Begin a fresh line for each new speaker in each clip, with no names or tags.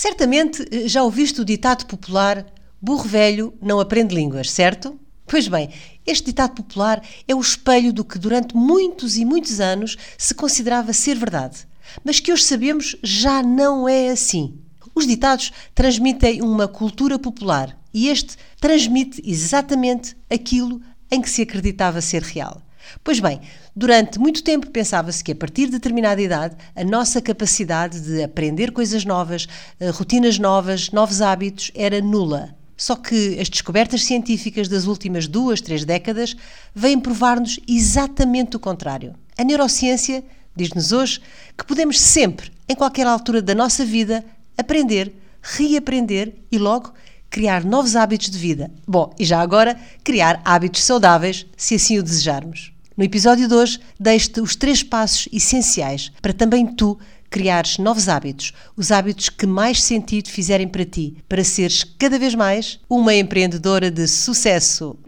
Certamente eh, já ouviste o ditado popular: burro velho não aprende línguas, certo? Pois bem, este ditado popular é o espelho do que durante muitos e muitos anos se considerava ser verdade, mas que hoje sabemos já não é assim. Os ditados transmitem uma cultura popular e este transmite exatamente aquilo em que se acreditava ser real. Pois bem, durante muito tempo pensava-se que a partir de determinada idade a nossa capacidade de aprender coisas novas, eh, rotinas novas, novos hábitos era nula. Só que as descobertas científicas das últimas duas, três décadas vêm provar-nos exatamente o contrário. A neurociência diz-nos hoje que podemos sempre, em qualquer altura da nossa vida, aprender, reaprender e logo criar novos hábitos de vida. Bom, e já agora, criar hábitos saudáveis, se assim o desejarmos. No episódio de hoje, deixo-te os três passos essenciais para também tu criares novos hábitos, os hábitos que mais sentido fizerem para ti, para seres cada vez mais uma empreendedora de sucesso.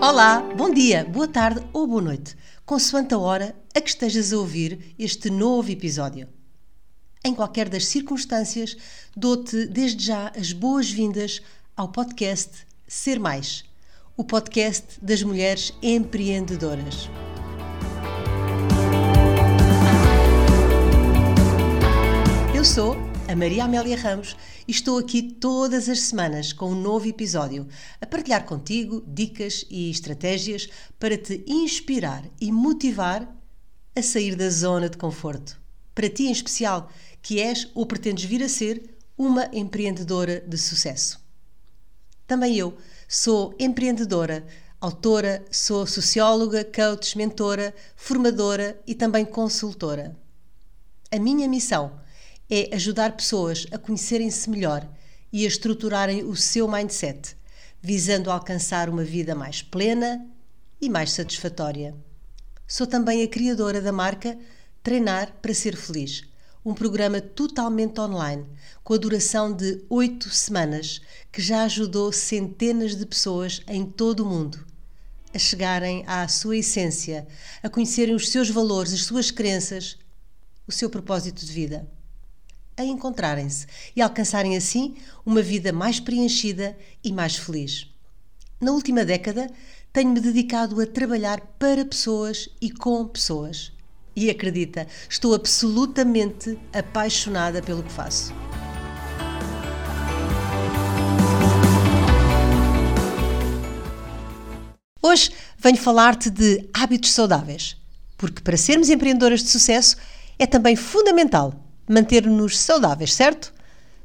Olá, bom dia, boa tarde ou boa noite, consoante a hora a que estejas a ouvir este novo episódio. Em qualquer das circunstâncias, dou-te desde já as boas-vindas ao podcast Ser Mais, o podcast das mulheres empreendedoras. Eu sou a Maria Amélia Ramos e estou aqui todas as semanas com um novo episódio a partilhar contigo dicas e estratégias para te inspirar e motivar a sair da zona de conforto. Para ti em especial que és ou pretendes vir a ser uma empreendedora de sucesso. Também eu sou empreendedora, autora, sou socióloga, coach, mentora, formadora e também consultora. A minha missão é ajudar pessoas a conhecerem-se melhor e a estruturarem o seu mindset, visando alcançar uma vida mais plena e mais satisfatória. Sou também a criadora da marca Treinar para Ser Feliz um programa totalmente online, com a duração de oito semanas, que já ajudou centenas de pessoas em todo o mundo a chegarem à sua essência, a conhecerem os seus valores, as suas crenças, o seu propósito de vida, a encontrarem-se e alcançarem assim uma vida mais preenchida e mais feliz. Na última década, tenho-me dedicado a trabalhar para pessoas e com pessoas e acredita, estou absolutamente apaixonada pelo que faço. Hoje venho falar-te de hábitos saudáveis, porque para sermos empreendedoras de sucesso é também fundamental manter-nos saudáveis, certo?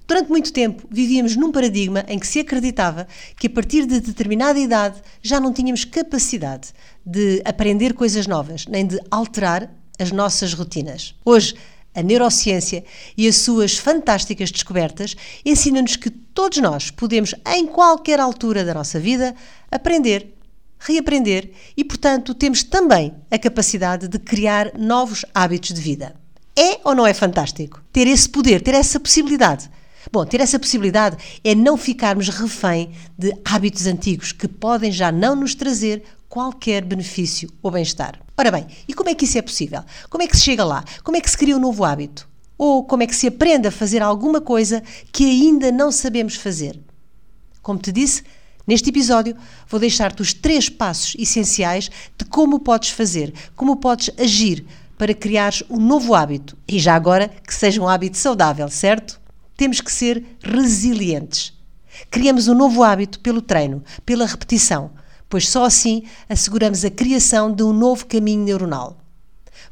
Durante muito tempo vivíamos num paradigma em que se acreditava que a partir de determinada idade já não tínhamos capacidade de aprender coisas novas, nem de alterar as nossas rotinas. Hoje, a neurociência e as suas fantásticas descobertas ensinam-nos que todos nós podemos, em qualquer altura da nossa vida, aprender, reaprender e, portanto, temos também a capacidade de criar novos hábitos de vida. É ou não é fantástico? Ter esse poder, ter essa possibilidade. Bom, ter essa possibilidade é não ficarmos refém de hábitos antigos que podem já não nos trazer qualquer benefício ou bem-estar. Ora bem, e como é que isso é possível? Como é que se chega lá? Como é que se cria um novo hábito? Ou como é que se aprende a fazer alguma coisa que ainda não sabemos fazer? Como te disse, neste episódio vou deixar-te os três passos essenciais de como podes fazer, como podes agir para criares um novo hábito e já agora que seja um hábito saudável, certo? Temos que ser resilientes. Criamos um novo hábito pelo treino, pela repetição pois só assim asseguramos a criação de um novo caminho neuronal.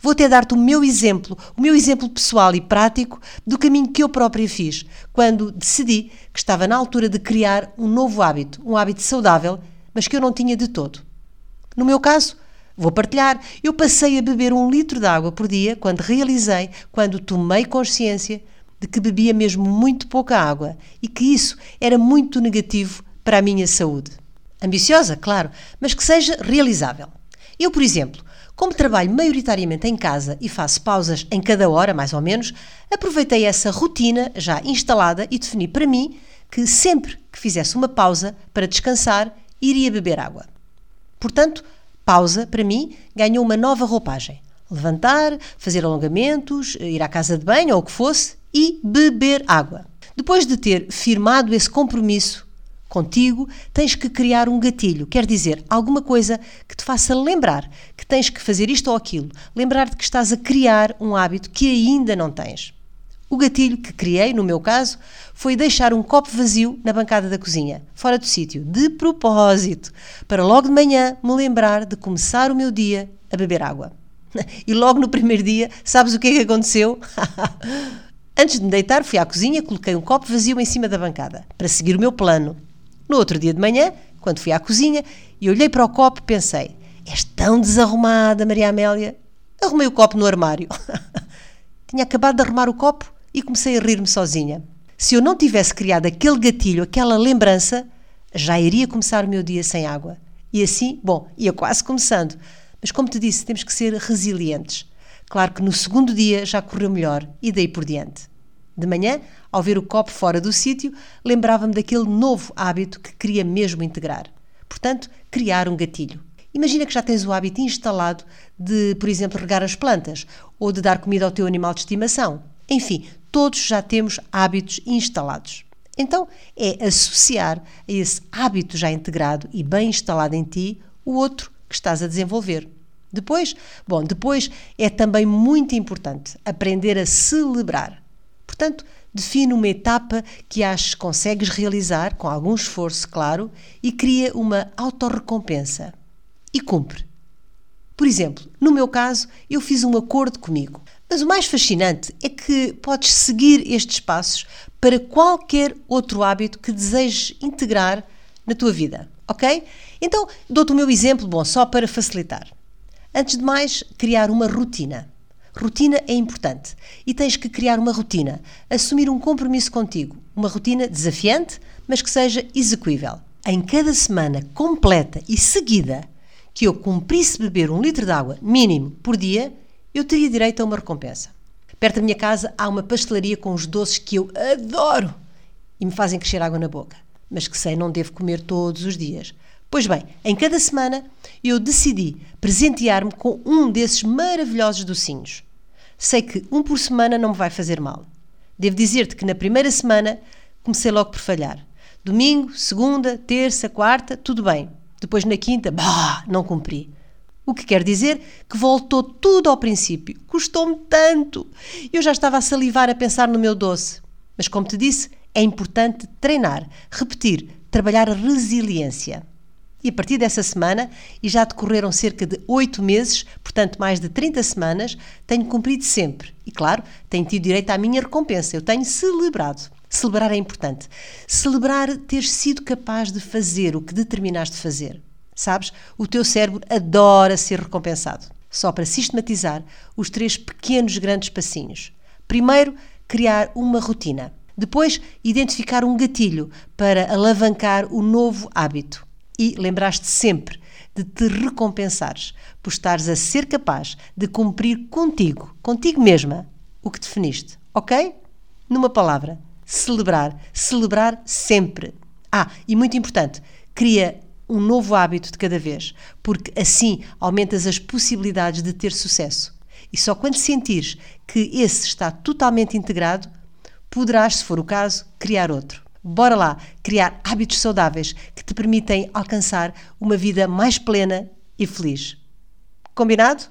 Vou até dar-te o meu exemplo, o meu exemplo pessoal e prático do caminho que eu própria fiz, quando decidi que estava na altura de criar um novo hábito, um hábito saudável, mas que eu não tinha de todo. No meu caso, vou partilhar, eu passei a beber um litro de água por dia quando realizei, quando tomei consciência de que bebia mesmo muito pouca água e que isso era muito negativo para a minha saúde. Ambiciosa, claro, mas que seja realizável. Eu, por exemplo, como trabalho maioritariamente em casa e faço pausas em cada hora, mais ou menos, aproveitei essa rotina já instalada e defini para mim que sempre que fizesse uma pausa para descansar, iria beber água. Portanto, pausa, para mim, ganhou uma nova roupagem. Levantar, fazer alongamentos, ir à casa de banho ou o que fosse e beber água. Depois de ter firmado esse compromisso contigo, tens que criar um gatilho, quer dizer, alguma coisa que te faça lembrar que tens que fazer isto ou aquilo, lembrar-te que estás a criar um hábito que ainda não tens. O gatilho que criei, no meu caso, foi deixar um copo vazio na bancada da cozinha, fora do sítio, de propósito, para logo de manhã me lembrar de começar o meu dia a beber água. E logo no primeiro dia, sabes o que é que aconteceu? Antes de me deitar, fui à cozinha, coloquei um copo vazio em cima da bancada, para seguir o meu plano. No outro dia de manhã, quando fui à cozinha e olhei para o copo, pensei: És tão desarrumada, Maria Amélia. Arrumei o copo no armário. Tinha acabado de arrumar o copo e comecei a rir-me sozinha. Se eu não tivesse criado aquele gatilho, aquela lembrança, já iria começar o meu dia sem água. E assim, bom, ia quase começando. Mas como te disse, temos que ser resilientes. Claro que no segundo dia já correu melhor e daí por diante. De manhã, ao ver o copo fora do sítio, lembrava-me daquele novo hábito que queria mesmo integrar. Portanto, criar um gatilho. Imagina que já tens o hábito instalado de, por exemplo, regar as plantas ou de dar comida ao teu animal de estimação. Enfim, todos já temos hábitos instalados. Então, é associar a esse hábito já integrado e bem instalado em ti o outro que estás a desenvolver. Depois, bom, depois é também muito importante aprender a celebrar. Portanto, define uma etapa que aches que consegues realizar, com algum esforço, claro, e cria uma autorrecompensa. E cumpre. Por exemplo, no meu caso, eu fiz um acordo comigo. Mas o mais fascinante é que podes seguir estes passos para qualquer outro hábito que desejes integrar na tua vida, ok? Então, dou-te o meu exemplo, bom, só para facilitar. Antes de mais, criar uma rotina. Rotina é importante e tens que criar uma rotina, assumir um compromisso contigo, uma rotina desafiante, mas que seja execuível. Em cada semana completa e seguida que eu cumprisse beber um litro de água mínimo por dia, eu teria direito a uma recompensa. Perto da minha casa há uma pastelaria com os doces que eu adoro e me fazem crescer água na boca, mas que sei não devo comer todos os dias. Pois bem, em cada semana eu decidi presentear-me com um desses maravilhosos docinhos. Sei que um por semana não me vai fazer mal. Devo dizer-te que na primeira semana comecei logo por falhar. Domingo, segunda, terça, quarta, tudo bem. Depois na quinta, bah, não cumpri. O que quer dizer que voltou tudo ao princípio. Custou-me tanto. Eu já estava a salivar a pensar no meu doce. Mas, como te disse, é importante treinar, repetir, trabalhar resiliência. E a partir dessa semana, e já decorreram cerca de oito meses, portanto mais de 30 semanas, tenho cumprido sempre. E claro, tenho tido direito à minha recompensa, eu tenho celebrado. Celebrar é importante. Celebrar ter sido capaz de fazer o que determinaste fazer. Sabes? O teu cérebro adora ser recompensado. Só para sistematizar os três pequenos grandes passinhos. Primeiro, criar uma rotina. Depois, identificar um gatilho para alavancar o novo hábito e lembraste sempre de te recompensares por estares a ser capaz de cumprir contigo, contigo mesma, o que definiste, ok? Numa palavra, celebrar, celebrar sempre. Ah, e muito importante, cria um novo hábito de cada vez, porque assim aumentas as possibilidades de ter sucesso. E só quando sentires que esse está totalmente integrado, poderás, se for o caso, criar outro. Bora lá criar hábitos saudáveis que te permitem alcançar uma vida mais plena e feliz. Combinado?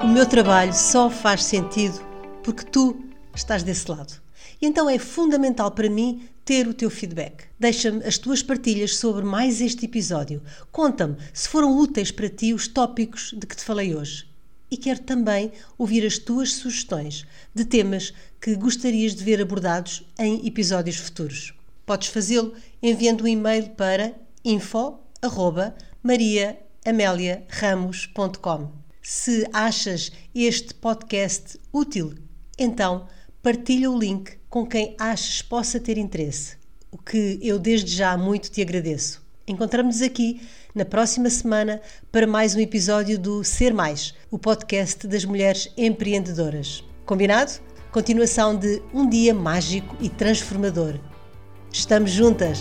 O meu trabalho só faz sentido porque tu estás desse lado. E então é fundamental para mim ter o teu feedback. Deixa-me as tuas partilhas sobre mais este episódio. Conta-me se foram úteis para ti os tópicos de que te falei hoje e quero também ouvir as tuas sugestões de temas que gostarias de ver abordados em episódios futuros. Podes fazê-lo enviando um e-mail para info@mariaameliaramos.com. Se achas este podcast útil, então partilha o link com quem achas possa ter interesse, o que eu desde já muito te agradeço. Encontramos-nos aqui na próxima semana para mais um episódio do Ser Mais, o podcast das mulheres empreendedoras. Combinado? Continuação de um dia mágico e transformador. Estamos juntas!